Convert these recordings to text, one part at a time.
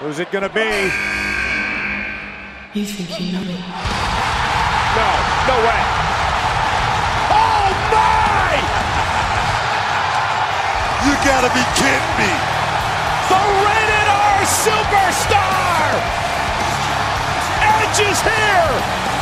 Who's it going to be? You think you know me? No, no way. Oh my! You gotta be kidding me. The rated R superstar! Edge is here!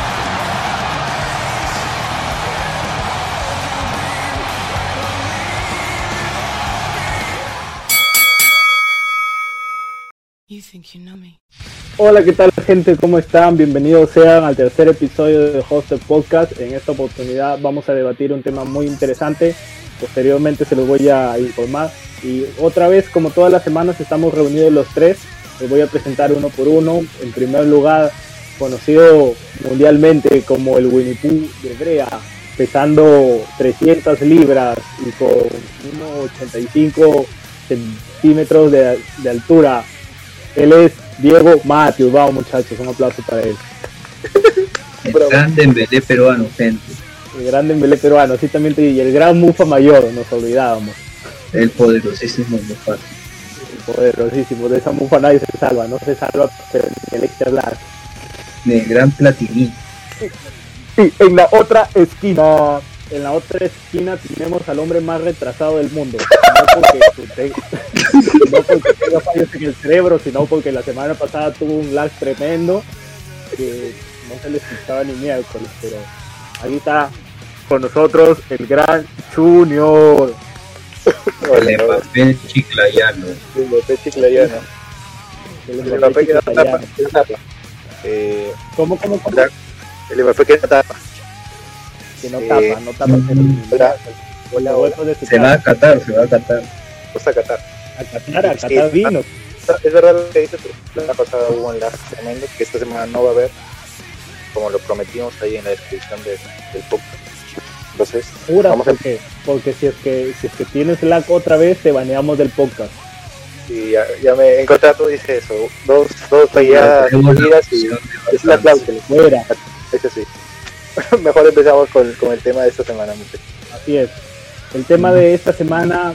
Hola, ¿qué tal gente? ¿Cómo están? Bienvenidos sean al tercer episodio de Hosted Podcast. En esta oportunidad vamos a debatir un tema muy interesante. Posteriormente se los voy a informar. Y otra vez, como todas las semanas, estamos reunidos los tres. Les voy a presentar uno por uno. En primer lugar, conocido mundialmente como el Winnie Pooh de Brea, pesando 300 libras y con 1,85 centímetros de, de altura. Él es Diego Matthews. Vamos muchachos, un aplauso para él. El gran Dembélé peruano, gente. El gran Dembélé peruano, sí también te y el gran Mufa Mayor, nos olvidábamos. El poderosísimo Mufa. El poderosísimo, de esa Mufa nadie se salva, no se salva pero el extra Black. El gran Platini. Sí, en la otra esquina, en la otra esquina tenemos al hombre más retrasado del mundo. No porque, te- no porque tenga fallos en el cerebro, sino porque la semana pasada tuvo un lag tremendo que no se le escuchaba ni miércoles, pero ahí está con nosotros el gran Junior. El papel chiclayano. El Mbappé chiclayano. El El Mbappé que no tapa. Eh, ¿Cómo, cómo, cómo? el Mbappé que no tapa. Que no Eh, tapa, no tapa. Hola. Con la vuelta de su Se va a. Qatar, se va a Qatar. Qatar. a Qatar, a Qatar vino. Es verdad lo que dices, la pasada hubo un lag tremendo que esta semana no va a haber, como lo prometimos ahí en la descripción de- del podcast. Entonces, Pura, Vamos a- porque, porque si es que si es que tienes lag otra vez te baneamos del podcast. y ya, ya me en contrato dice eso, dos, dos falladas y es la cláusula. Fuera, Eso sí. Mejor empezamos con, con el tema de esta semana, muchachos. así es. El tema de esta semana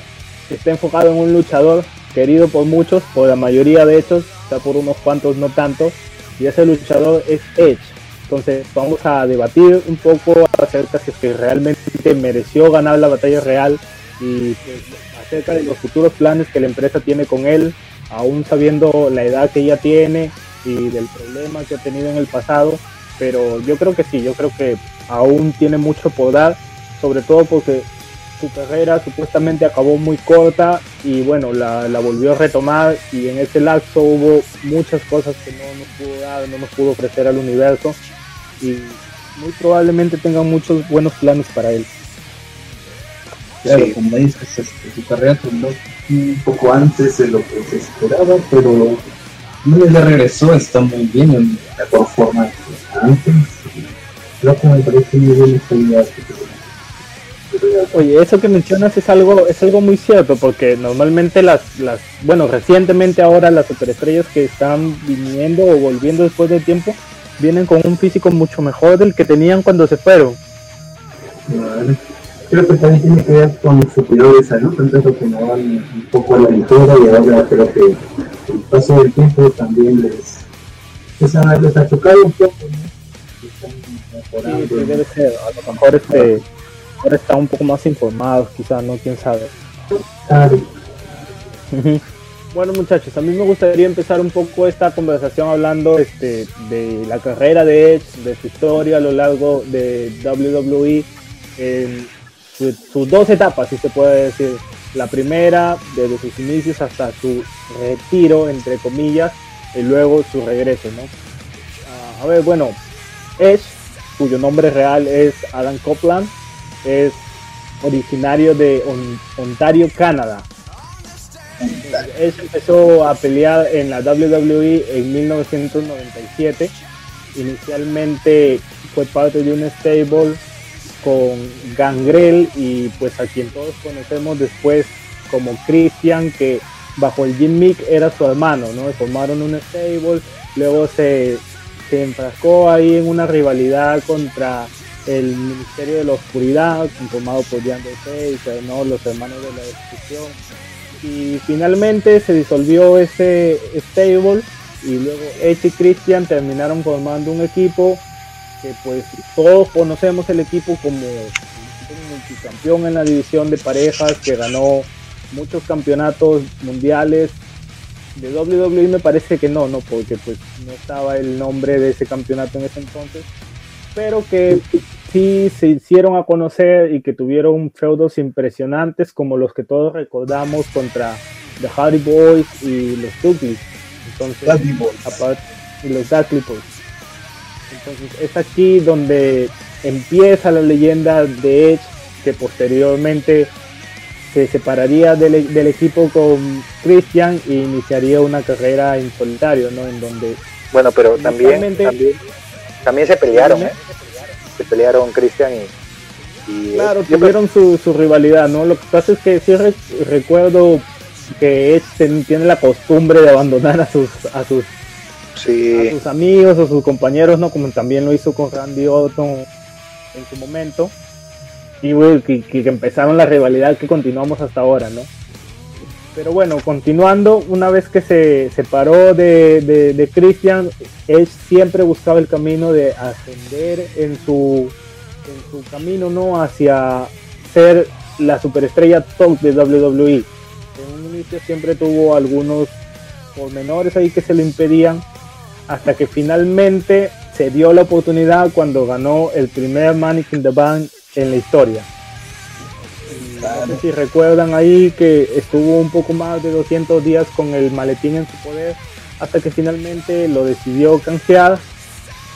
está enfocado en un luchador querido por muchos, por la mayoría de hecho, está por unos cuantos no tanto, y ese luchador es Edge. Entonces vamos a debatir un poco acerca si es que realmente mereció ganar la batalla real y pues, acerca de los futuros planes que la empresa tiene con él, aún sabiendo la edad que ella tiene y del problema que ha tenido en el pasado. Pero yo creo que sí, yo creo que aún tiene mucho por dar, sobre todo porque su carrera supuestamente acabó muy corta y bueno, la, la volvió a retomar y en ese lapso hubo muchas cosas que no nos pudo dar, no nos pudo ofrecer al universo y muy probablemente tengan muchos buenos planes para él. Claro, Sí. como dices, este, su carrera terminó un poco antes de lo que se esperaba, pero no ya regresó, está muy bien en mejor forma que antes. Que me parece muy bien esta idea. Oye, eso que mencionas es algo, es algo muy cierto, porque normalmente las, las, bueno, recientemente ahora las superestrellas que están viniendo o volviendo después del tiempo, vienen con un físico mucho mejor del que tenían cuando se fueron. Vale. Creo que también tiene que ver con su cuidado de salud, entonces que no van un poco a la aventura y ahora creo que paso del tiempo también les, les, ha, les ha chocado un poco, ¿no? Están Sí, mejorando. sí, debe ser. A lo mejor este, ahora están un poco más informados, quizás, ¿no? ¿Quién sabe? Claro. Bueno muchachos, a mí me gustaría empezar un poco esta conversación hablando este, de la carrera de Edge, de su historia a lo largo de WWE, en su- sus dos etapas, si se puede decir. La primera, desde sus inicios hasta su retiro, entre comillas, y luego su regreso, ¿no? Ah, a ver, bueno, Edge, cuyo nombre real es Adam Copeland, es originario de On- Ontario, Canadá. Él empezó a pelear en la WWE en 1997. Inicialmente fue parte de un stable con Gangrel y pues a quien todos conocemos después como Christian que bajo el Jim Mick era su hermano, ¿no? Formaron un stable, luego se, se enfrascó ahí en una rivalidad contra el Ministerio de la Oscuridad, conformado por Jan Page, ¿no? Los hermanos de la destrucción Y finalmente se disolvió ese stable y luego Edge y Christian terminaron formando un equipo que pues todos conocemos el equipo como un multicampeón en la división de parejas que ganó muchos campeonatos mundiales. De WWE me parece que no, no, porque pues no estaba el nombre de ese campeonato en ese entonces, pero que sí se hicieron a conocer y que tuvieron feudos impresionantes como los que todos recordamos contra The Hardy Boys y los Dudley. Entonces, aparte, y los Dudley Boys. Entonces es aquí donde empieza la leyenda de Edge, que posteriormente se separaría del, del equipo con Christian e iniciaría una carrera en solitario, ¿no? En donde Bueno, pero también, también, también se pelearon, ¿eh? Se pelearon Christian y, y Claro, tuvieron su, su rivalidad, ¿no? Lo que pasa es que sí re- recuerdo que Edge tiene la costumbre de abandonar a sus, a sus, a sus amigos o sus compañeros, ¿no? Como también lo hizo con Randy Orton en su momento. Y que, que- empezaron la rivalidad que continuamos hasta ahora, ¿no? Pero bueno, continuando, una vez que se separó de, de, de Christian, Edge siempre buscaba el camino de ascender en su, en su camino, ¿no? Hacia ser la superestrella top de WWE. En un inicio siempre tuvo algunos pormenores ahí que se lo impedían, hasta que finalmente se dio la oportunidad cuando ganó el primer Money in the Bank en la historia. Si recuerdan ahí que estuvo un poco más de 200 días con el maletín en su poder, hasta que finalmente lo decidió canjear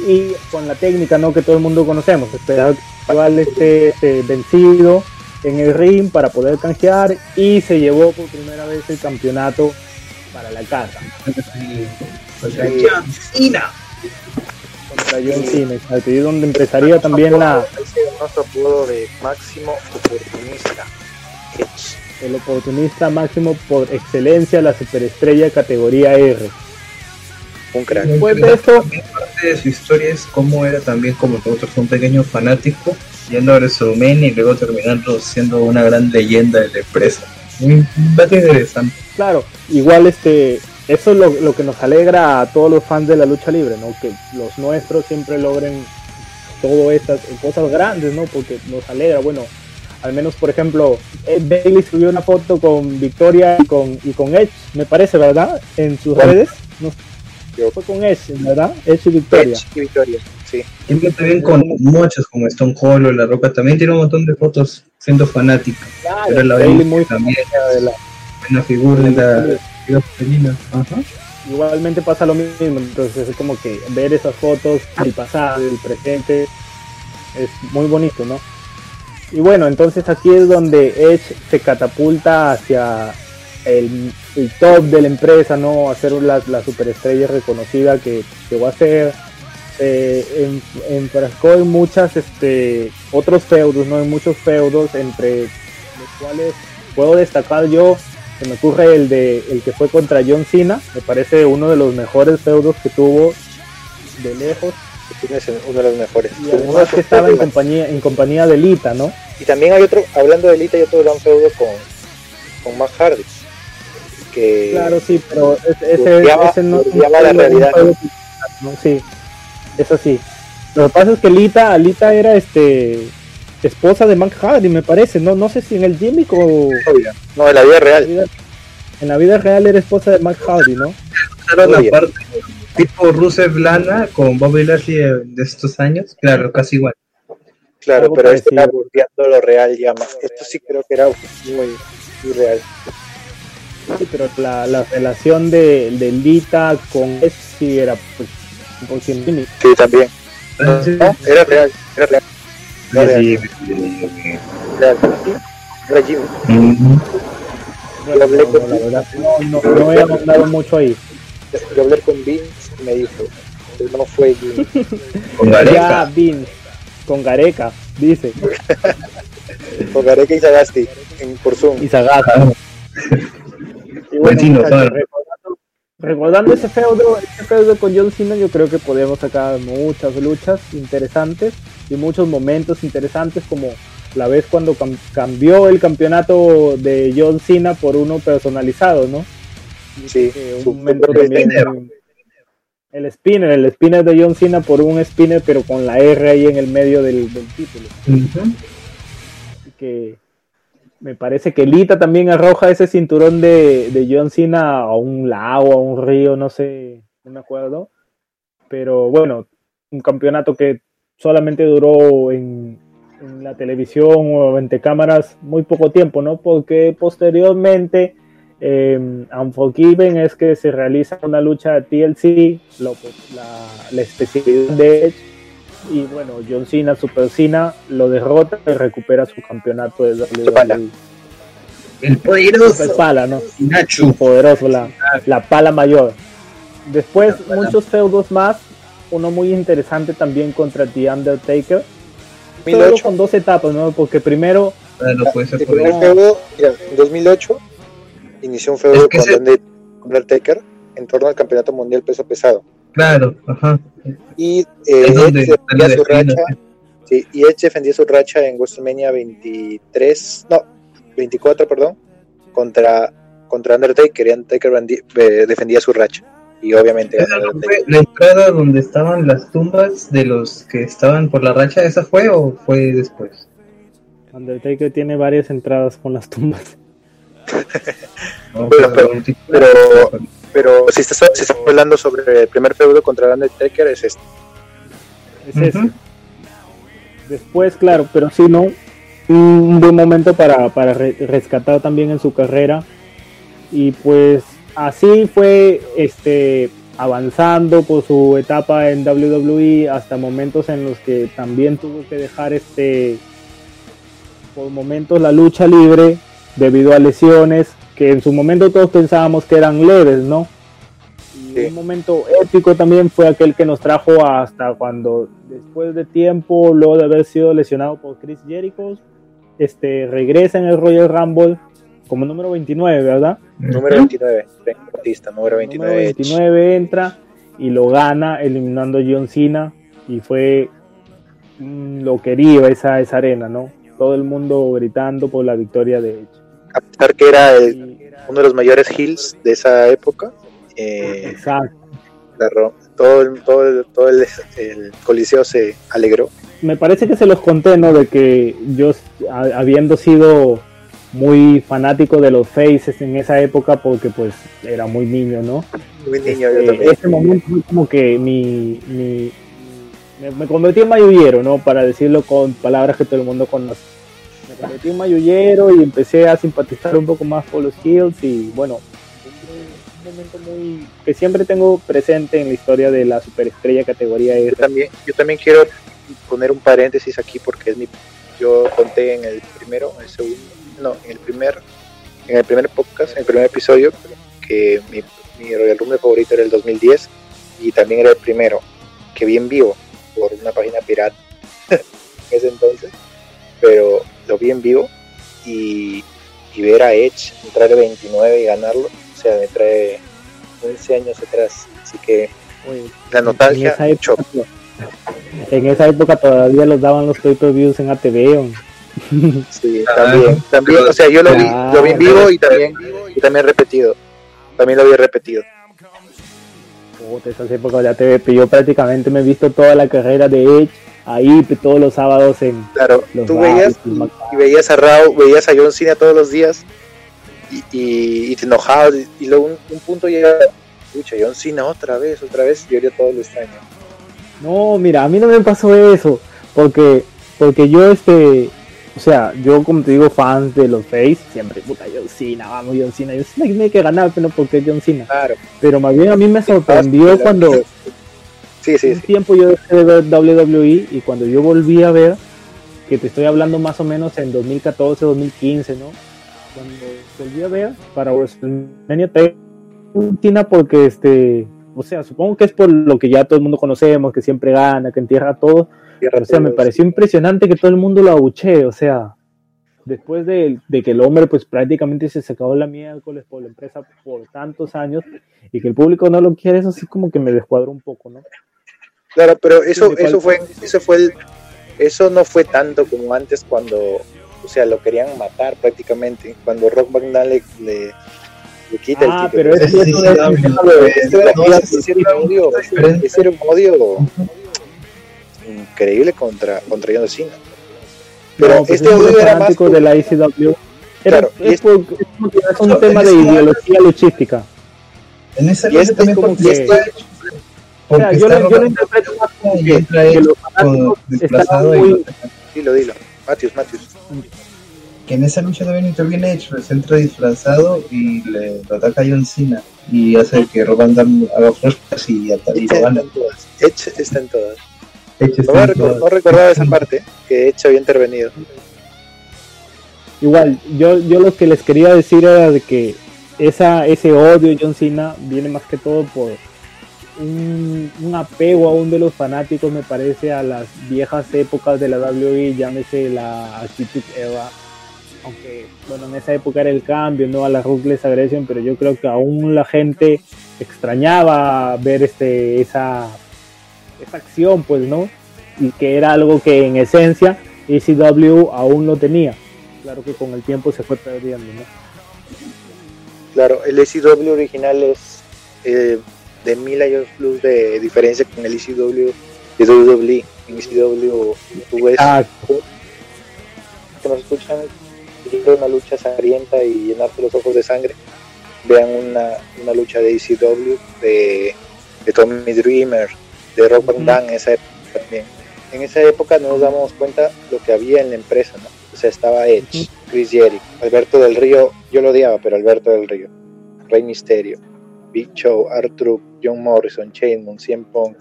y con la técnica ¿no? que todo el mundo conocemos, esperar igual esté este, vencido en el ring para poder canjear y se llevó por primera vez el campeonato para la casa Contra John Cena. contra John Cena, exacto, y es donde empezaría también la, Ese apodo de máximo oportunista. Edge. el oportunista máximo por excelencia, la superestrella categoría R. Un crack. Después de parte de su historia es cómo era también como nosotros un pequeño fanático yendo a WrestleMania y luego terminando siendo una gran leyenda de la empresa. Un dato interesante. claro, igual este, eso es lo, lo que nos alegra a todos los fans de la lucha libre, ¿no? Que los nuestros siempre logren todo estas cosas grandes, ¿no? Porque nos alegra, bueno, al menos por ejemplo, Ed Bailey subió una foto con Victoria y con, y con Edge, me parece, ¿verdad? En sus Bueno. redes, no, fue con Edge, ¿verdad? Edge y Victoria. Edge y Victoria, sí. Siempre también con muchos, como Stone Cold o La Roca, también tiene un montón de fotos siendo fanática. Claro, Pero la Bailey muy también de la- buena figura de la igualmente pasa lo mismo, entonces es como que ver esas fotos del pasado, del presente, es muy bonito, ¿no? Y bueno, entonces aquí es donde Edge se catapulta hacia el, el top de la empresa, ¿no? A ser la, la superestrella reconocida que llegó a ser. Eh, en, enfrascó en muchas, este, otros feudos, ¿no? En muchos feudos, entre los cuales puedo destacar yo se me ocurre el de el que fue contra John Cena, me parece uno de los mejores feudos que tuvo de lejos uno de los mejores. y Uno que estaba en compañía en compañía de Lita, ¿no? Y también hay otro, hablando de Lita, hay otro gran feudo con, con Matt Hardy. Que Claro, sí, pero ese, ese, no la no es realidad. feudo ¿no? Sí, eso sí. Lo que pasa es que Lita, Lita era este esposa de Matt Hardy, me parece, no no sé si en el gimmick o no, de la vida en la real. vida, en la vida real era esposa de Matt Hardy, ¿no? Usaron la parte tipo Rusev Lana con Bobby Lashley de, estos años. Claro, casi igual. Claro, pero esto era volteando lo real ya más. Esto sí creo que era muy, muy real. Sí, pero la, la relación de, de Lita con sí era pues, 100% gimmick. Sí, también. No, era real, era real. Ujú. Yo hablé No, con la verdad, no, no, ahondado mucho ahí. Yo hablé con Vince y me dijo, que no fue Jimmy. Con Ya, Gareca. Vince, con Gareca, dice. Con Gareca y Sagasti en, por Zoom. Y Sagata. Ah, Y Buen bueno, recordando ese feudo, ese feudo con John Cena, yo creo que podemos sacar muchas luchas interesantes y muchos momentos interesantes como la vez cuando cam- cambió el campeonato de John Cena por uno personalizado, ¿no? Sí, un su- momento también el spinner, el spinner de John Cena por un spinner pero con la R ahí en el medio del, del título. Ujú. Así que me parece que Lita también arroja ese cinturón de, de John Cena a un lago, a un río, no sé, no me acuerdo. Pero bueno, un campeonato que solamente duró en, en la televisión o ante cámaras muy poco tiempo, ¿no? Porque posteriormente, eh, Unforgiven es que se realiza una lucha de TLC, lo- la, la especialidad de Edge, y bueno, John Cena, Super Cena, lo derrota y recupera su campeonato de. WWE. El poderoso pala, ¿no? Nacho. poderoso, la, la pala mayor. Después, muchos feudos más. Uno muy interesante también contra The Undertaker. Feudo 2008. con dos etapas, ¿no? Porque primero, ser El por primer eso. feudo, mira, en 2008 inició un feudo Es que con Under- Undertaker en torno al campeonato mundial peso pesado. Claro, ajá. Y eh, Es donde Edge defendía su racha. sí, y Edge defendía su racha en WrestleMania 23, no, 24, perdón, contra, contra Undertaker. Y Undertaker eh, defendía su racha. Y obviamente ganó ¿Esa no Undertaker. fue la entrada donde estaban las tumbas de los que estaban por la racha? ¿Esa fue o fue después? Undertaker tiene varias entradas con las tumbas. No, Pero- pero- tipo- pero- Pero si estás, si estás hablando sobre el primer feudo contra Undertaker, es este. Es ese. Ujú. Después, claro, pero sí, ¿no? Un buen momento para, para re- rescatar también en su carrera. Y pues así fue este avanzando por su etapa en WWE hasta momentos en los que también tuvo que dejar este por momentos la lucha libre debido a lesiones que en su momento todos pensábamos que eran leves, ¿no? Y un momento épico también fue aquel que nos trajo hasta cuando después de tiempo, luego de haber sido lesionado por Chris Jericho, este regresa en el Royal Rumble como número 29, ¿verdad? Número 29, Frank Batista, número 29. Número 29 entra y lo gana eliminando a John Cena y fue mm, lo quería esa, esa arena, ¿no? Todo el mundo gritando por la victoria de Edge. A pesar que era el- uno de los mayores heels de esa época, eh, exacto. la todo, el, todo, el, todo el, el coliseo se alegró. Me parece que se los conté, ¿no? De que yo, a- habiendo sido muy fanático de los faces en esa época, porque pues era muy niño, ¿no? Muy niño, yo Este, también. ese momento fue como que mi, mi- me, me convertí en mayullero, ¿no? Para decirlo con palabras que todo el mundo conoce. Me convertí en mayullero y empecé a simpatizar un poco más por los Hills y bueno, un, momento muy que siempre tengo presente en la historia de la superestrella categoría Yo R. también, yo también quiero poner un paréntesis aquí porque es mi, yo conté en el primero, en el segundo, no, en el primer, en el primer podcast, en el primer episodio, que mi, mi Royal Rumble favorito era el 2010 y también era el primero que vi en vivo por una página pirata en ese entonces, pero lo vi en vivo y, y ver a Edge entrar el 29 y ganarlo, o sea, me trae 15 años atrás, así que la en nostalgia, esa mucho. época, en esa época todavía los daban los pay-per-views en ATV. ¿o? Sí, Ah, también, también, o sea, yo lo vi, Ah, lo vi en vivo y también, y también repetido, también lo había repetido. Puta, esas épocas de ATV, pero yo prácticamente me he visto toda la carrera de Edge ahí pe- todos los sábados en Claro, los tú bares, veías los y veías a Raúl, veías a John Cena todos los días y, y, y te enojabas y, y luego un, un punto llega, escucha, John Cena otra vez, otra vez, y ahorita todo lo extraño. No, mira, a mí no me pasó eso, porque porque yo este, o sea, yo como te digo, fans de los Face, siempre, puta, John Cena, vamos, John Cena, John Cena tiene que ganar, pero no porque John Cena. Claro. Pero más bien a mí me sorprendió cuando Sí, sí, un sí. tiempo yo dejé de ver WWE y cuando yo volví a ver, que te estoy hablando más o menos en 2014, 2015, ¿no? Cuando volví a ver para WrestleMania 3, Tina porque este, o sea, supongo que es por lo que ya todo el mundo conocemos, que siempre gana, que entierra a todos, o sea, me pareció impresionante que todo el mundo lo abuchee, o sea, después de, de que el hombre pues prácticamente se sacó la miércoles por la empresa por tantos años y que el público no lo quiere, eso sí como que me descuadró un poco, ¿no? Claro, pero eso, eso fue, eso fue el, eso no fue tanto como antes cuando, o sea, lo querían matar prácticamente. Cuando Rock Van Dam le, le, le quita Ah, el título. pero es Sí, eso sí, de- sí, eso no, de- Ese era, No, ese- ese era un odio, ese era un odio increíble contra, contra John Cena. Pero No, pues este es odio los era más fanáticos de la ICW. Era, Claro, y es, es- por- es como que es un No, tema en de ese- ideología luchística. En esa Y lucha este también como porque que- está hecho- O sea, porque yo, está lo, yo lo interpreto más como y que, entra que los fanáticos y muy, Dilo, dilo. Matthews, Matthews. que en esa lucha también interviene Edge, entra disfrazado y le lo ataca a John Cena y hace que Roman Dam haga flashbacks y, y Edge lo está gana. en todas. Edge está en todas. No, recor- recordaba esa parte, que Edge había intervenido. Igual, yo, yo lo que les quería decir era de que esa, ese odio de John Cena viene más que todo por un, un apego aún de los fanáticos, me parece, a las viejas épocas de la WWE, llámese la Attitude Era. Aunque, bueno, en esa época era el cambio, ¿no? A la Ruthless Aggression, pero yo creo que aún la gente extrañaba ver este, esa, esa acción, pues, ¿no? Y que era algo que en esencia ECW aún no tenía claro que con el tiempo se fue perdiendo, ¿no? Claro, el ECW original es eh, de mil años plus de diferencia con el ECW de WWE. En ECW tú ves que nos escuchan una lucha sangrienta y llenarte los ojos de sangre. Vean una, una lucha de ECW de, de Tommy Dreamer, de Rock Van Dam en esa época también. En esa época no nos damos cuenta lo que había en la empresa, ¿no? O sea, estaba Edge, Chris Jericho, Alberto del Río, yo lo odiaba, pero Alberto del Río, Rey Misterio, Big Show, R-Truth, John Morrison, Moon, CM Punk,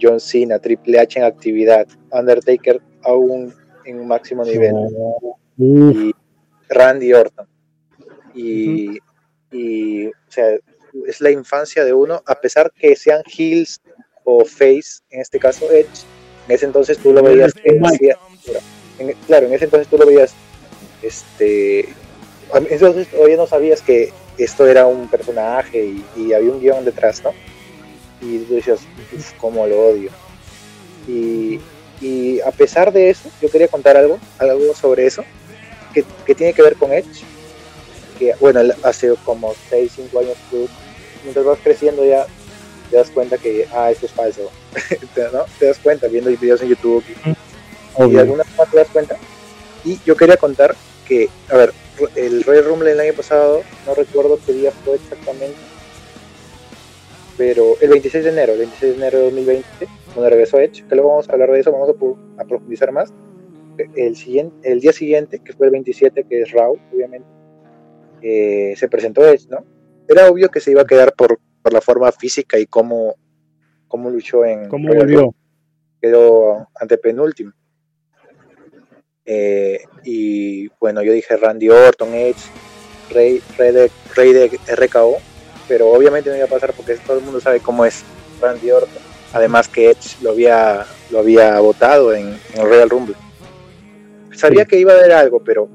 John Cena, Triple H en actividad, Undertaker aún en un máximo nivel y Randy Orton. Y, y, o sea, es la infancia de uno, a pesar que sean heels o face, en este caso Edge, en ese entonces tú lo veías hacía- en- claro, en ese entonces tú lo veías, este, entonces todavía no sabías que esto era un personaje y, y había un guion detrás, ¿no? Y tú decías, uff, cómo lo odio. Y, y a pesar de eso, yo quería contar algo, algo sobre eso, que, que tiene que ver con Edge, que bueno, hace como 6, 5 años tú, mientras vas creciendo ya te das cuenta que, ah, esto es falso, ¿no? Te das cuenta viendo videos en YouTube y, y de alguna forma te das cuenta. Y yo quería contar que, a ver, el Royal Rumble el año pasado, no recuerdo qué día fue exactamente, pero el 26 de enero, el 26 de enero de 2020, cuando regresó Edge, que luego vamos a hablar de eso, vamos a, a profundizar más. El, siguiente, el día siguiente, que fue el 27, que es Raw, obviamente, eh, se presentó Edge, ¿no? Era obvio que se iba a quedar por, por la forma física y cómo, cómo luchó en ¿Cómo volvió? Quedó antepenúltimo. Eh, y bueno, yo dije Randy Orton, Edge, Rey, Rey, de, Rey de RKO, pero obviamente no iba a pasar porque todo el mundo sabe cómo es Randy Orton. Además que Edge lo había, lo había votado en, en el Royal Rumble. Sabía que iba a haber algo, pero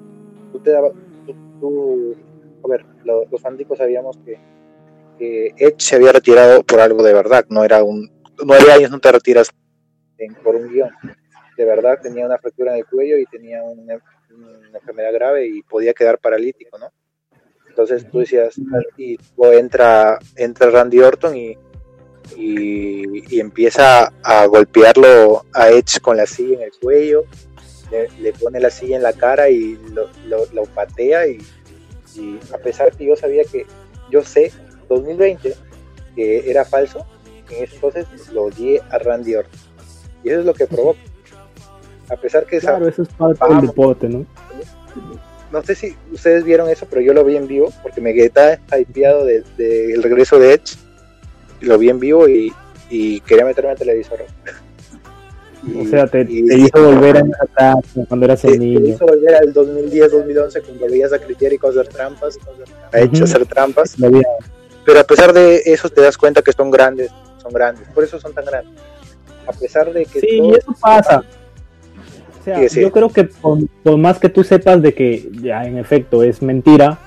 tú te dabas, tú, tú- a ver, lo- los fanáticos sabíamos que, Edge se había retirado por algo de verdad, no era un, nueve años no te retiras por un guion. De verdad tenía una fractura en el cuello y tenía una, enfermedad grave y podía quedar paralítico, ¿no? Entonces tú decías, y luego entra, entra Randy Orton y, y, empieza a golpearlo a Edge con la silla en el cuello, le, pone la silla en la cara y lo, lo, lo patea y, y a pesar que yo sabía que, yo sé, 2020, que era falso, en ese entonces lo odié a Randy Orton. Y eso es lo que provoca. A pesar que esa- eso es parte del Vamos. deporte, ¿no? no sé si ustedes vieron eso, pero yo lo vi en vivo porque me quedé hypeado del de, el regreso de Edge. Lo vi en vivo y, y quería meterme al televisor. O sea, te, y- te hizo volver a etapa cuando eras te- un te niño. hizo volver al 2010-2011 cuando veías a Chris Jericho hacer trampas, a Edge Ujú. hacer trampas. Lo Pero a pesar de eso te das cuenta que son grandes, son grandes. Por eso son tan grandes. A pesar de que Sí, y eso pasa. O sea, Sí, sí. yo creo que por, por más que tú sepas de que ya en efecto es mentira,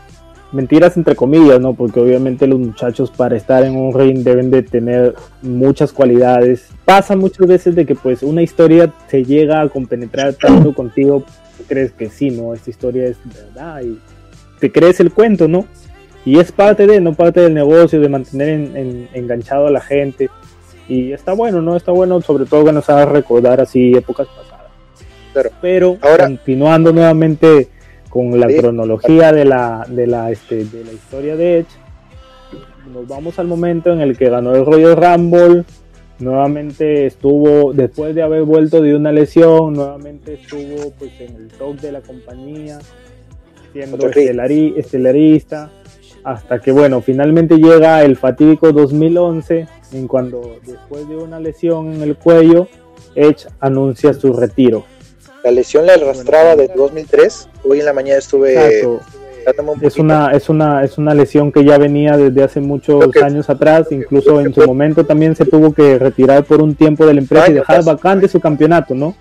mentiras entre comillas, ¿no? Porque obviamente los muchachos para estar en un ring deben de tener muchas cualidades. Pasa muchas veces de que pues una historia se llega a compenetrar tanto contigo, tú crees que sí, ¿no? Esta historia es verdad y te crees el cuento, ¿no? Y es parte de, no parte del negocio, de mantener en- en- enganchado a la gente. Y está bueno, ¿no? Está bueno, sobre todo que nos haga recordar así épocas pasadas. Claro. Pero Ahora- continuando nuevamente con la Sí. cronología de la, de, la, este, de la historia de Edge, nos vamos al momento en el que ganó el Royal Rumble. Nuevamente estuvo, después de haber vuelto de una lesión, nuevamente estuvo pues en el top de la compañía, siendo estelari- estelarista, hasta que bueno, finalmente llega el fatídico 2011, en cuando después de una lesión en el cuello, Edge anuncia su retiro. La lesión la arrastraba desde 2003. Hoy en la mañana estuve Exacto. dándome un Es una, es una, es una lesión que ya venía desde hace muchos que- años atrás, incluso en su momento también se tuvo que retirar por un tiempo de la empresa y dejar vacante su campeonato, ¿no?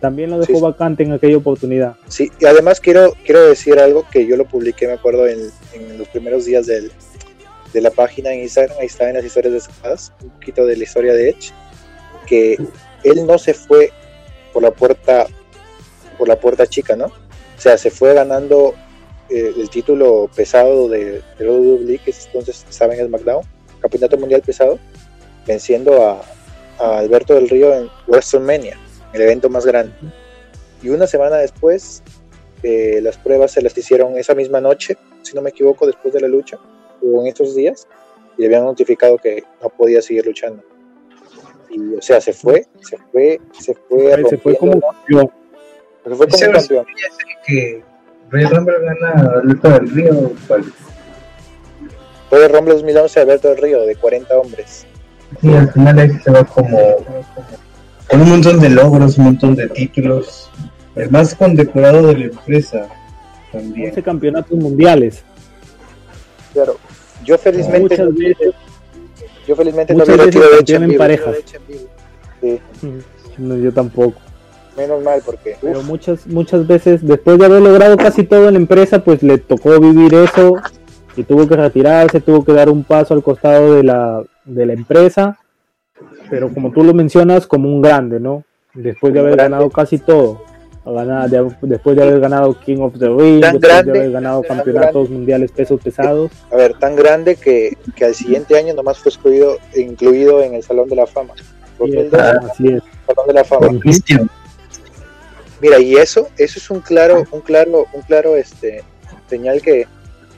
También lo dejó Sí, vacante en aquella oportunidad. Sí, y además quiero, quiero decir algo que yo lo publiqué, me acuerdo, en, en los primeros días del, de la página en Instagram, ahí está en las historias destacadas, un poquito de la historia de Edge, que él no se fue por la puerta, por la puerta chica, ¿no? O sea, se fue ganando eh, el título pesado de, de WWE, que es- entonces estaba en SmackDown, Campeonato Mundial Pesado, venciendo a, a Alberto del Río en WrestleMania, el evento más grande. Y una semana después, eh, las pruebas se las hicieron esa misma noche, si no me equivoco, después de la lucha, o en estos días, y le habían notificado que no podía seguir luchando. Y, o sea, se fue, se fue, se fue, Se fue como rompiendo, campeón. se fue como campeón. que Royal Rumble gana Alberto del Río. ¿cuál? Fue el Rumble 2011 Alberto del Río, de 40 hombres. Sí, al final ahí se va como con un montón de logros, un montón de títulos. El más condecorado de la empresa también. 11 campeonatos mundiales. Claro. Yo felizmente, Muchas veces, yo felizmente muchas no vi retiro de en en. Sí, no, yo tampoco. menos mal, porque Pero uf, muchas, muchas veces, después de haber logrado casi todo en la empresa, pues le tocó vivir eso y tuvo que retirarse, tuvo que dar un paso al costado de la, de la empresa. Pero como tú lo mencionas, como un grande, ¿no? Después de haber ganado casi todo. Ganar- de- después de haber ganado King of the Ring, Tan después grande, de haber ganado campeonatos mundiales pesos pesados. a ver, tan grande que, que al siguiente año nomás fue excluido, incluido en el Salón de la Fama. Y 2002, así es. Salón de la Fama. Mira, y eso, eso es un claro, un claro, un claro este señal que,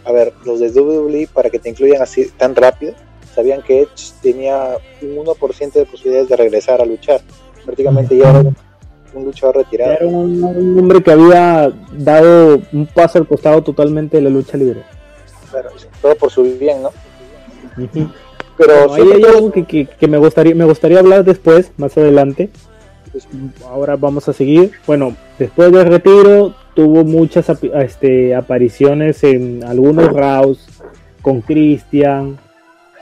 a ver, los de WWE para que te incluyan así tan rápido, sabían que Edge tenía un 1% de posibilidades de regresar a luchar. Prácticamente ya era un, luchador retirado. Era un, un hombre que había dado un paso al costado totalmente de la lucha libre. Claro, todo por su bien, ¿no? Pero Bueno, ahí hay algo que, que- que me gustaría me gustaría hablar después, más adelante. Ahora vamos a seguir. Bueno, después del retiro tuvo muchas este, apariciones en algunos rounds con Christian,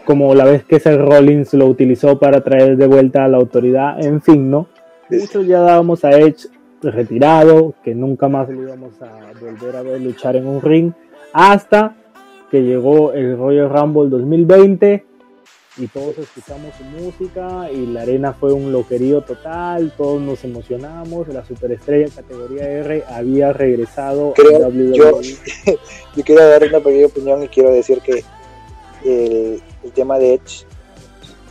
como la vez que Seth Rollins lo utilizó para traer de vuelta a la autoridad, en fin, ¿no? Muchos ya dábamos a Edge retirado, que nunca más lo íbamos a volver a ver luchar en un ring, hasta que llegó el Royal Rumble 2020 y todos escuchamos su música y la arena fue un loquerío total, todos nos emocionamos, la superestrella categoría R había regresado Creo a WWE. yo- yo quiero dar una pequeña opinión y quiero decir que el, el tema de Edge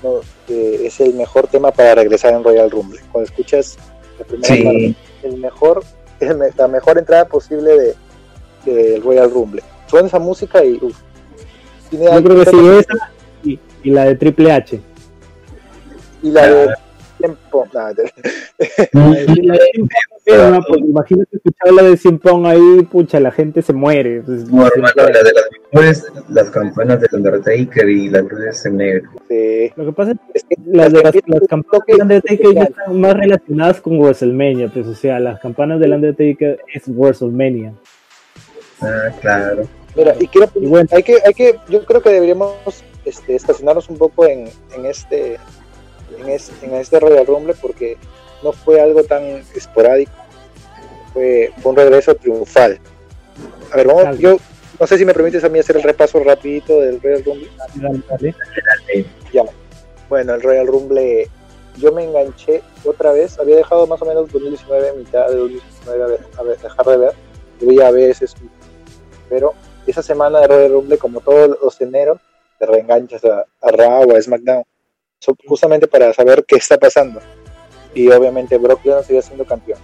no, es el mejor tema para regresar en Royal Rumble. Cuando escuchas la primera Sí. parte, el mejor, el la mejor entrada posible de, del Royal Rumble. Suena esa música y Yo creo que sí, esa y, y la de Triple H. y la de tiempo. imagínate escuchar la de Pong ahí, pucha, la gente se muere. Pues, No, hermano, la de las mejores, las campanas del Undertaker y las luces en negro. de- Lo que pasa es que es que las, de las, que- las campanas del Undertaker ya están más relacionadas con WrestleMania, pues o sea, las campanas del Undertaker es WrestleMania. Ah, claro. Mira, y quiero, Y bueno. hay que, hay que, yo creo que deberíamos este, estacionarnos un poco en, en este, en este, en este Royal Rumble porque no fue algo tan esporádico, fue, fue un regreso triunfal. A ver, vamos, yo no sé si me permites a mí hacer el repaso rapidito del Royal Rumble. Dale, dale. Ya. Bueno, el Royal Rumble, yo me enganché otra vez. Había dejado más o menos 2019, mitad de 2019, a, ver, a ver, dejar de ver. Yo veía a veces, pero esa semana de Royal Rumble, como todos los enero, te reenganchas a, a Raw o a SmackDown, justamente para saber qué está pasando. Y obviamente Brock Lesnar seguía siendo campeón.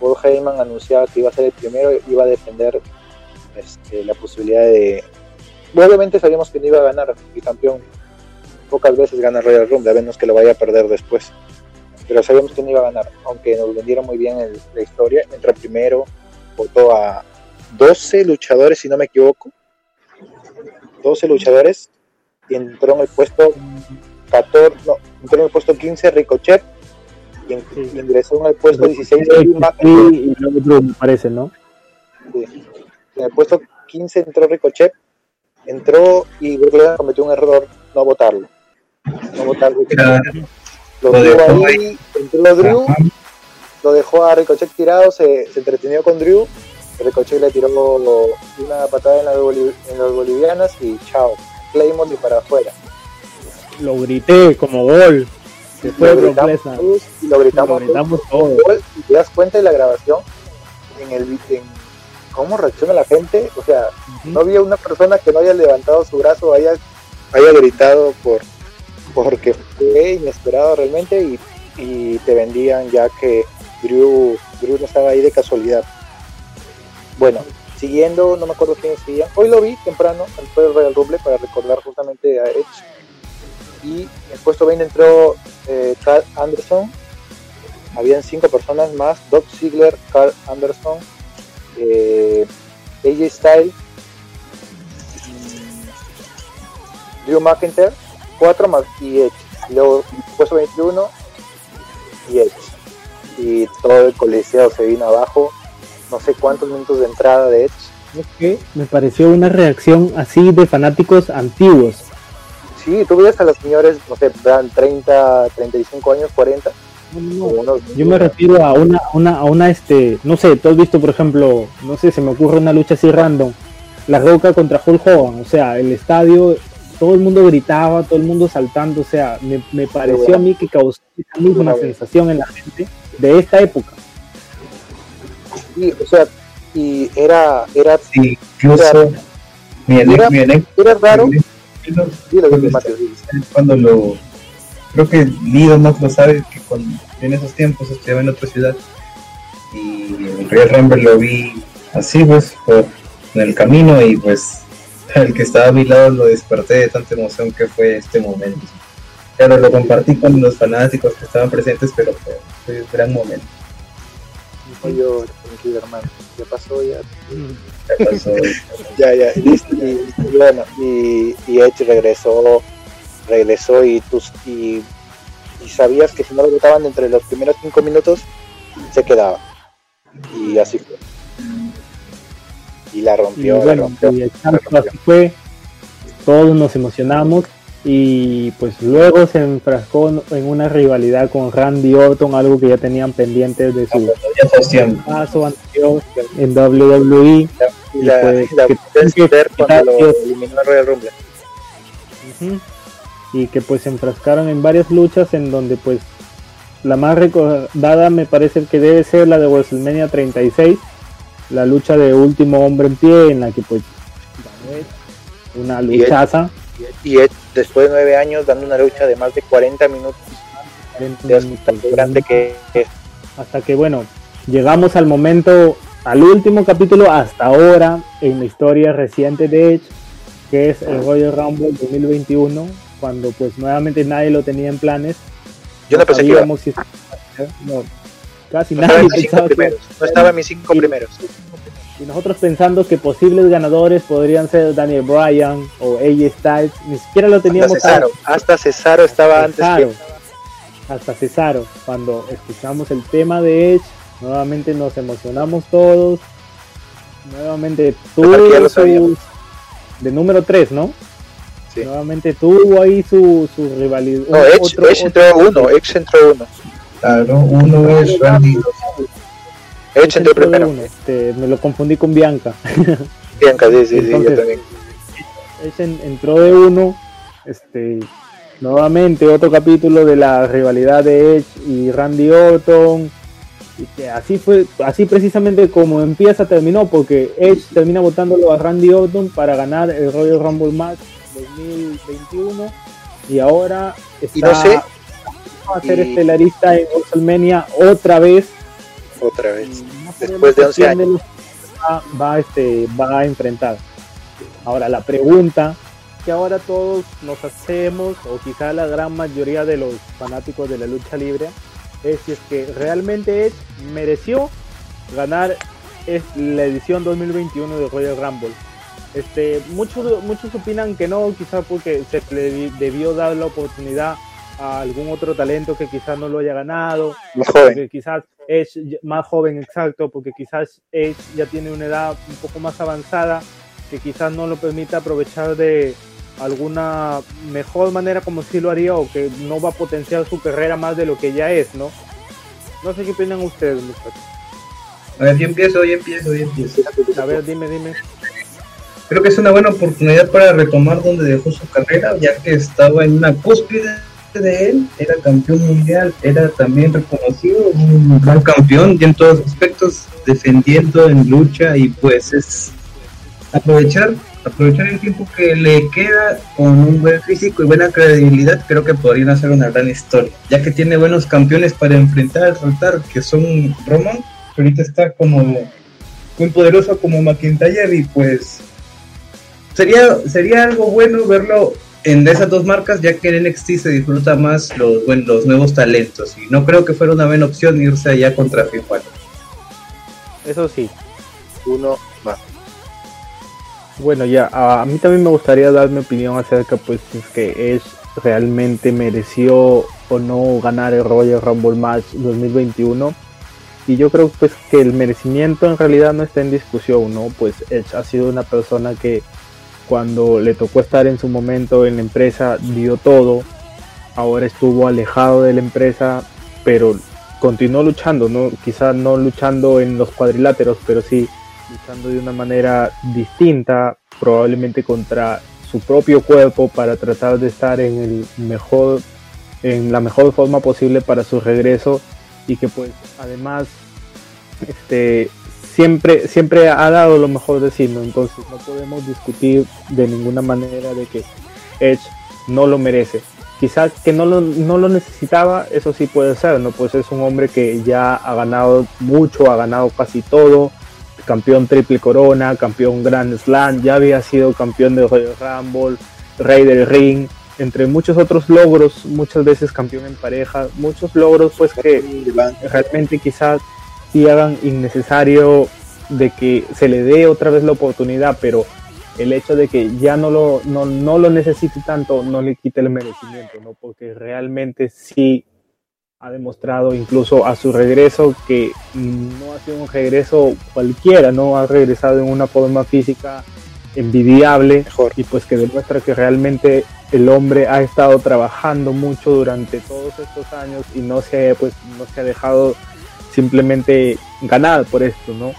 Paul Heyman anunciaba que iba a ser el primero y iba a defender este, la posibilidad de... Obviamente sabíamos que no iba a ganar el campeón. Pocas veces gana Royal Rumble, a menos que lo vaya a perder después. Pero sabíamos que no iba a ganar, aunque nos vendieron muy bien el- la historia. Entró primero, votó a 12 luchadores, si no me equivoco. 12 luchadores. Y entró en el puesto 14, no, entró en el puesto 15 Ricochet. Y, en- Sí. y ingresó en el puesto 16 Sí, Drew McIntyre. y Drew, me parece, ¿no? Sí. En el puesto 15 entró Ricochet, entró y Brock Lesnar cometió un error no votarlo. No votar Ricochet. Claro. Lo dejó ahí, entró Drew, Ajá. lo dejó a Ricochet tirado, se, se entretenió con Drew. Ricochet le tiró lo- una patada en las, boliv- en las bolivianas y chao, Claymore y para afuera. Lo grité como gol. Fue Lo gritamos y lo Lo gritamos, todos. todos. Y te das cuenta de la grabación en el en cómo reacciona la gente. O sea, no había una persona que no haya levantado su brazo, haya, haya gritado por porque fue inesperado realmente y, y te vendían ya que Drew, Drew no estaba ahí de casualidad. Bueno, siguiendo, no me acuerdo quiénes seguían. Hoy lo vi temprano, fue el Royal Rumble para recordar justamente a Edge. Y en puesto 20 entró eh, Carl Anderson. Habían cinco personas más: Doc Ziggler, Carl Anderson, eh, AJ Styles, Drew McIntyre, cuatro más y Edge. Luego puesto 21 y Edge. Y todo el coliseo se vino abajo. No sé cuántos minutos de entrada de Edge. Que me pareció una reacción así de fanáticos antiguos. Sí, tú veías a los señores, no sé, dan 30, 35 años, 40. No, no, o unos- Yo me refiero a una, a una, a una, este, no sé, tú has visto, por ejemplo, no sé, se me ocurre una lucha así random, La Roca contra Hulk Hogan, o sea, el estadio, todo el mundo gritaba, todo el mundo saltando, o sea, me, me pareció a mí que causó esa misma sensación en la gente de esta época. Sí, o sea, y era, era, Sí, incluso mi mi ene- era raro. mi ene- Sí, lo cuando, lo creo que Lido más lo sabe que cuando en esos tiempos estudiaba en otra ciudad y el Royal Rumble lo vi así pues por en el camino y pues el que estaba a mi lado lo desperté de tanta emoción que fue este momento. Claro lo compartí con los fanáticos que estaban presentes pero fue, fue un gran momento No llores, tranquilo, hermano. Ya pasó, ya. Ya pasó. Ya, ya, listo. Y, y bueno, y, y Edge regresó, regresó y, tus, y, y sabías que si no lo votaban entre los primeros cinco minutos, se quedaba. Y así fue. Y la Y rompió, la bueno, rompió. y exacto, así fue, todos nos emocionamos y pues luego se enfrascó en una rivalidad con Randy Orton, algo que ya tenían pendientes de su tiempo. paso anterior en WWE. Y la, pues, la que cuando lo eliminó Royal Rumble. Y que pues se enfrascaron en varias luchas en donde pues la más recordada me parece que debe ser la de WrestleMania 36 la lucha de último hombre en pie en la que pues una luchaza Y Edge, después de nueve años, dando una lucha de más de 40 minutos, te das cuenta lo grande que es. hasta que bueno llegamos al momento al último capítulo hasta ahora en la historia reciente de Edge que es el Royal Rumble 2021 cuando pues nuevamente nadie lo tenía en planes Yo no pensé que iba. si no, casi No nadie pensaba que. No estaba en mis cinco primeros. Y nosotros pensando que posibles ganadores podrían ser Daniel Bryan o AJ Styles, ni siquiera lo teníamos. Hasta Cesaro, hasta Cesaro estaba antes. Que... Hasta Cesaro, cuando escuchamos el tema de Edge, nuevamente nos emocionamos todos. Nuevamente tuvo de número 3, ¿no? Sí. Nuevamente tuvo ahí su, su rivalidad. No, Edge, entró uno, Edge entró uno. Claro, uno es Primero. Uno, este, me lo confundí con Bianca. Bianca, sí, sí, sí, yo también. Entró de uno, este, nuevamente otro capítulo de la rivalidad de Edge y Randy Orton. Y que así fue, así precisamente como empieza terminó, porque Edge termina votándolo a Randy Orton para ganar el Royal Rumble Match 2021 y ahora está no sé. a ser y... estelarista en WrestleMania otra vez otra vez. no Después de a 11 quién de los va, va, este, va a enfrentar. Ahora, la pregunta que ahora todos nos hacemos, o quizá la gran mayoría de los fanáticos de la lucha libre, es si es que realmente Edge mereció ganar es la edición 2021 de Royal Rumble. Este, muchos, muchos opinan que no, quizá porque se le debió dar la oportunidad a algún otro talento que quizás no lo haya ganado, porque quizás Ya- más joven, exacto, porque quizás Edge ya tiene una edad un poco más avanzada que quizás no lo permita aprovechar de alguna mejor manera como si lo haría o que no va a potenciar su carrera más de lo que ya es, ¿no? No sé qué opinan ustedes, muchachos. A ver, yo empiezo, yo empiezo, yo empiezo. A ver, dime, dime. Creo que es una buena oportunidad para retomar donde dejó su carrera, ya que estaba en una cúspide de él, era campeón mundial, era también reconocido, un gran campeón y en todos aspectos, defendiendo en lucha y pues es aprovechar, aprovechar el tiempo que le queda con un buen físico y buena credibilidad, creo que podrían hacer una gran historia, ya que tiene buenos campeones para enfrentar, tratar, que son Roman, que ahorita está como muy poderoso como McIntyre y pues sería sería algo bueno verlo en esas dos marcas ya que en NXT se disfruta más los bueno, los nuevos talentos y no creo que fuera una buena opción irse allá contra Finn Balor. Eso sí. Uno más. Bueno, ya, a, a mí también me gustaría dar mi opinión acerca, pues, es que Edge realmente mereció o no ganar el Royal Rumble Match 2021. Y yo creo, pues, que el merecimiento en realidad no está en discusión, ¿no? Pues Edge ha sido una persona que cuando le tocó estar en su momento en la empresa dio todo. Ahora estuvo alejado de la empresa, pero continuó luchando, ¿no? Quizás no luchando en los cuadriláteros, pero sí luchando de una manera distinta, probablemente contra su propio cuerpo para tratar de estar en el mejor en la mejor forma posible para su regreso y que pues además este siempre siempre ha dado lo mejor de sí, ¿no? entonces no podemos discutir de ninguna manera de que Edge no lo merece. Quizás que no lo, no lo necesitaba, eso sí puede ser, ¿no? Pues es un hombre que ya ha ganado mucho, ha ganado casi todo, campeón triple corona, campeón Grand Slam, ya había sido campeón de Royal Rumble, rey del ring, entre muchos otros logros, muchas veces campeón en pareja, muchos logros pues que realmente quizás sí hagan innecesario de que se le dé otra vez la oportunidad, pero el hecho de que ya no lo, no, no lo necesite tanto no le quite el merecimiento, ¿no? Porque realmente sí ha demostrado incluso a su regreso que no ha sido un regreso cualquiera, no ha regresado en una forma física envidiable Mejor. y pues que demuestra que realmente el hombre ha estado trabajando mucho durante todos estos años y no se pues no se ha dejado simplemente ganar por esto, ¿no?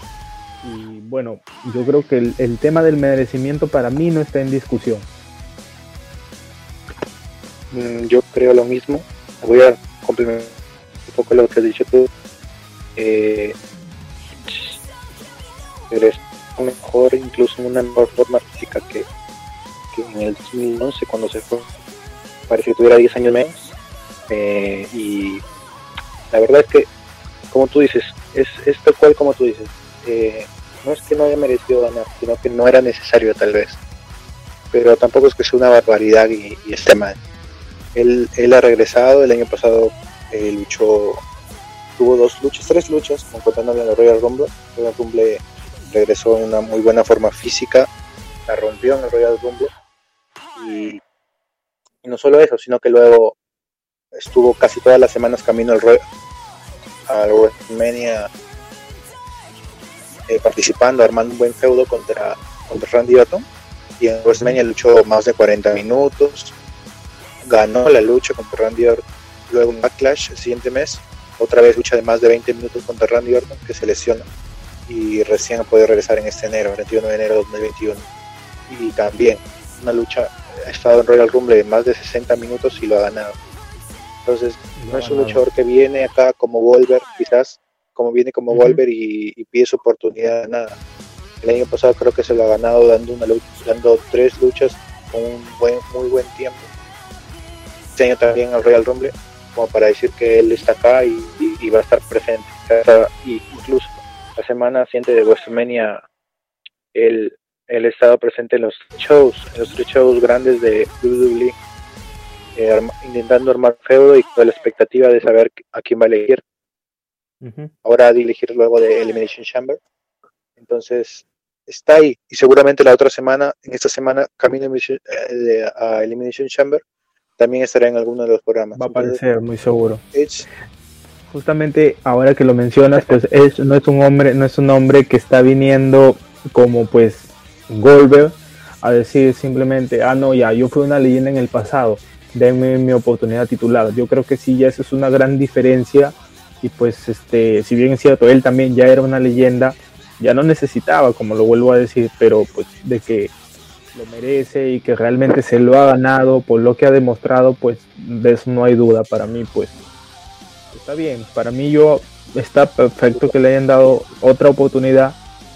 Y bueno, yo creo que el, el tema del merecimiento para mí no está en discusión. Mm, Yo creo lo mismo. Voy a complementar un poco lo que has dicho tú. Eh, pero es mejor, incluso una mejor forma física que, que en el 2011 cuando se fue. Parece que tuviera 10 años menos. Eh, y la verdad es que, como tú dices, es, tal cual como tú dices. Eh, no es que no haya merecido ganar, sino que no era necesario tal vez. Pero tampoco es que sea una barbaridad y, y esté mal. Él, él ha regresado, el año pasado eh, luchó, tuvo dos luchas, tres luchas, contándole en el Royal Rumble. Royal Rumble regresó en una muy buena forma física, la rompió en el Royal Rumble. Y, y no solo eso, sino que luego estuvo casi todas las semanas camino al, Al WrestleMania eh, participando, armando un buen feudo contra, contra Randy Orton. Y en WrestleMania luchó más de 40 minutos, ganó la lucha contra Randy Orton. Luego en Backlash el siguiente mes, otra vez lucha de más de 20 minutos contra Randy Orton, que se lesiona. y recién ha podido regresar en este enero, 21 de enero de 2021. Y también una lucha, ha estado en Royal Rumble de más de 60 minutos y lo ha ganado. Entonces, no es un luchador que viene acá como Volver, quizás, como viene como Ujú. Volver y, y pide su oportunidad, nada. El año pasado creo que se lo ha ganado dando una lucha, dando tres luchas con un buen, muy buen tiempo. Este año también al Royal Rumble, como para decir que él está acá y, y- y va a estar presente. Y incluso la semana siguiente de WrestleMania, él, él ha estado presente en los shows, en los tres shows grandes de WWE, eh, arma- intentando armar feudo y con la expectativa de saber a quién va a elegir. Ahora a dirigir luego de Elimination Chamber. Entonces, está ahí. Y seguramente la otra semana, en esta semana, camino a Elimination- eh, de- a Elimination Chamber, también estará en alguno de los programas. Va a aparecer, muy seguro. Edge, Justamente ahora que lo mencionas, pues Edge no es un hombre, no es un hombre que está viniendo como pues Goldberg a decir simplemente, ah no, ya, yo fui una leyenda en el pasado, denme mi oportunidad titular. Yo creo que sí, ya eso es una gran diferencia y pues este, si bien es cierto, él también ya era una leyenda, ya no necesitaba, como lo vuelvo a decir, pero pues de que lo merece y que realmente se lo ha ganado por lo que ha demostrado, pues de eso no hay duda para mí, pues está bien. Para mí yo está perfecto que le hayan dado otra oportunidad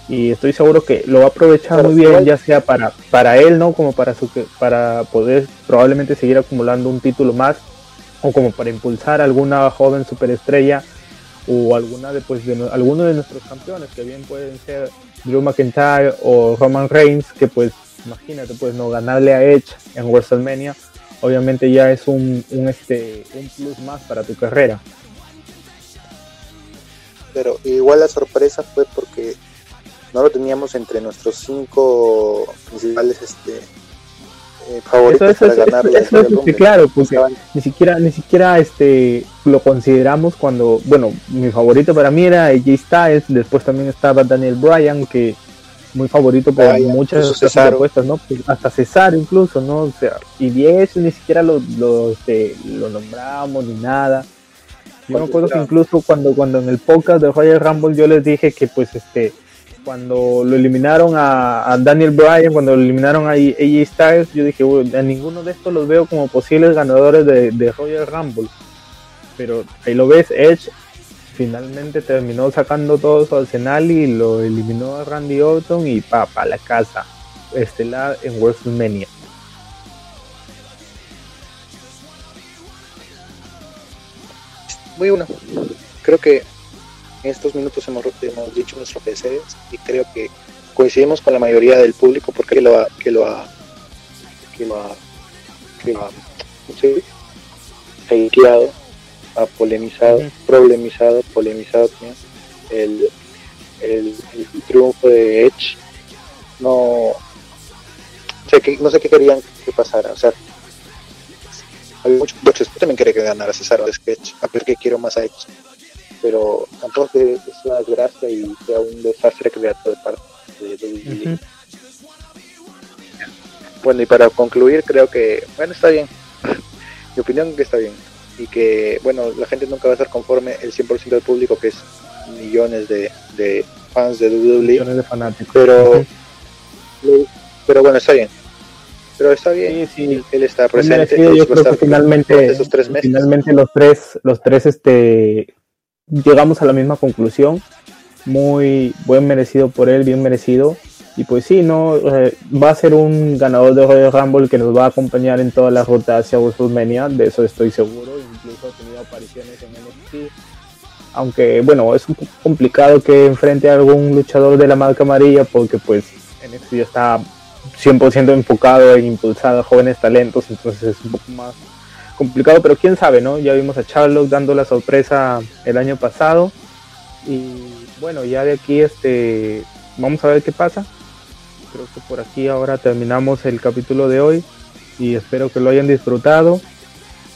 y estoy seguro que lo va a aprovechar muy bien, ya sea para para él, no, como para su para poder probablemente seguir acumulando un título más o como para impulsar a alguna joven superestrella o alguna de pues de alguno de nuestros campeones que bien pueden ser Drew McIntyre o Roman Reigns que pues imagínate pues no ganarle a Edge en WrestleMania obviamente ya es un, un este un plus más para tu carrera. Pero igual la sorpresa fue porque no lo teníamos entre nuestros cinco principales este, eh, favoritos eso, eso, para ganar eso, la claro porque Estaban- ni siquiera ni siquiera este lo consideramos cuando bueno mi favorito para mí era AJ Styles después también estaba Daniel Bryan que muy favorito por Bryan, muchas Cesaro. apuestas no Pues hasta Cesar incluso no o sea y bien eso ni siquiera lo lo, este, lo nombramos ni nada. Yo me acuerdo que incluso cuando cuando en el podcast de Royal Rumble yo les dije que pues este cuando lo eliminaron a, Daniel Bryan, cuando lo eliminaron a AJ Styles, yo dije, "Uy, a ninguno de estos los veo como posibles ganadores de, de Royal Rumble. Pero ahí lo ves, Edge finalmente terminó sacando todo su arsenal y lo eliminó a Randy Orton y pa, pa la casa estelar en WrestleMania. muy bueno. Creo que en estos minutos hemos, hemos dicho nuestros PCs y creo que coincidimos con la mayoría del público porque lo ha, que lo ha, que lo ha, que lo ha, polemizado, problemizado, polemizado también el, el, el triunfo de Edge. No sé qué, no sé qué querían que pasara, o sea, hay muchos boxes yo también quería que ganara Cesaro de sketch, a ver que quiero más a Edge. Pero tampoco que es una desgracia y sea un desastre creativo de parte de WWE. Ujú. Bueno, y para concluir, creo que, bueno, está bien. Mi opinión que está bien. Y que, bueno, la gente nunca va a estar conforme el 100% del público, que es millones de, de fans de WWE. Millones de fanáticos. Pero, pero bueno, está bien. Pero está bien. Sí, sí. Él está presente. merecido, yo creo que finalmente, esos tres meses. finalmente los tres, los tres este, llegamos a la misma conclusión. Muy buen merecido por él, bien merecido. Y pues sí, no va a ser un ganador de Royal Rumble que nos va a acompañar en toda la ruta hacia WrestleMania, de eso estoy seguro. Incluso ha tenido apariciones en NXT. Aunque bueno, es un complicado que enfrente a algún luchador de la marca amarilla porque pues NXT ya está 100% enfocado en impulsar a jóvenes talentos, entonces es un poco más complicado, pero quién sabe, ¿no? Ya vimos a Charlotte dando la sorpresa el año pasado y bueno, ya de aquí este vamos a ver qué pasa. Creo que por aquí ahora terminamos el capítulo de hoy y espero que lo hayan disfrutado.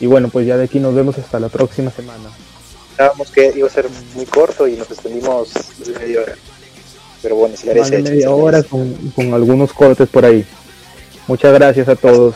Y bueno, pues ya de aquí nos vemos hasta la próxima semana. Pensábamos que iba a ser muy corto y nos extendimos media hora. Pero bueno, si la media hora con, con algunos cortes por ahí. Muchas gracias a todos.